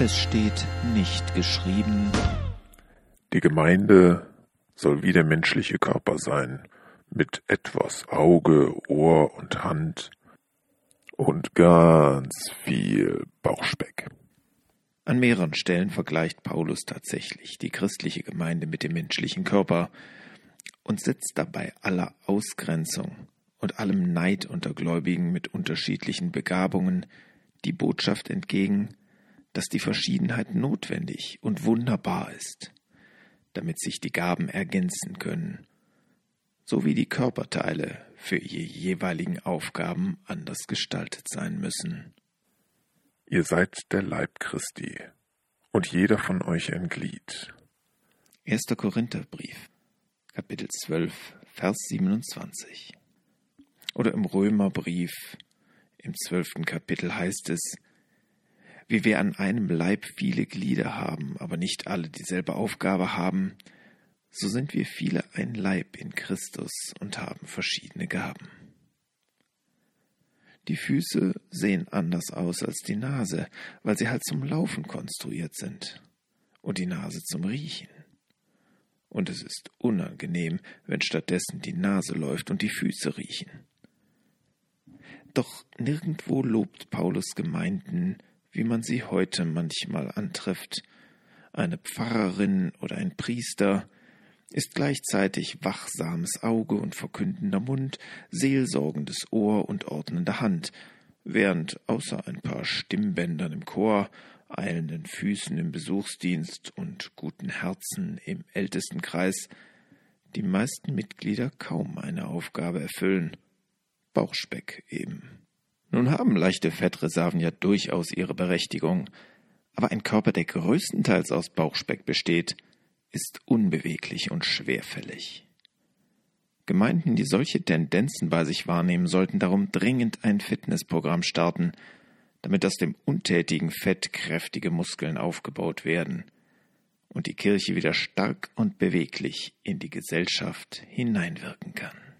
Es steht nicht geschrieben. Die Gemeinde soll wie der menschliche Körper sein, mit etwas Auge, Ohr und Hand und ganz viel Bauchspeck. An mehreren Stellen vergleicht Paulus tatsächlich die christliche Gemeinde mit dem menschlichen Körper und setzt dabei aller Ausgrenzung und allem Neid unter Gläubigen mit unterschiedlichen Begabungen die Botschaft entgegen, dass die Verschiedenheit notwendig und wunderbar ist, damit sich die Gaben ergänzen können, so wie die Körperteile für ihre jeweiligen Aufgaben anders gestaltet sein müssen. Ihr seid der Leib Christi, und jeder von euch ein Glied. 1. Korintherbrief, Kapitel 12, Vers 27. Oder im Römerbrief, im zwölften Kapitel heißt es, wie wir an einem Leib viele Glieder haben, aber nicht alle dieselbe Aufgabe haben, so sind wir viele ein Leib in Christus und haben verschiedene Gaben. Die Füße sehen anders aus als die Nase, weil sie halt zum Laufen konstruiert sind und die Nase zum Riechen. Und es ist unangenehm, wenn stattdessen die Nase läuft und die Füße riechen. Doch nirgendwo lobt Paulus Gemeinden, wie man sie heute manchmal antrifft. Eine Pfarrerin oder ein Priester ist gleichzeitig wachsames Auge und verkündender Mund, seelsorgendes Ohr und ordnende Hand, während außer ein paar Stimmbändern im Chor, eilenden Füßen im Besuchsdienst und guten Herzen im Ältestenkreis die meisten Mitglieder kaum eine Aufgabe erfüllen. Bauchspeck eben. Nun haben leichte Fettreserven ja durchaus ihre Berechtigung, aber ein Körper, der größtenteils aus Bauchspeck besteht, ist unbeweglich und schwerfällig. Gemeinden, die solche Tendenzen bei sich wahrnehmen, sollten darum dringend ein Fitnessprogramm starten, damit aus dem untätigen Fett kräftige Muskeln aufgebaut werden und die Kirche wieder stark und beweglich in die Gesellschaft hineinwirken kann.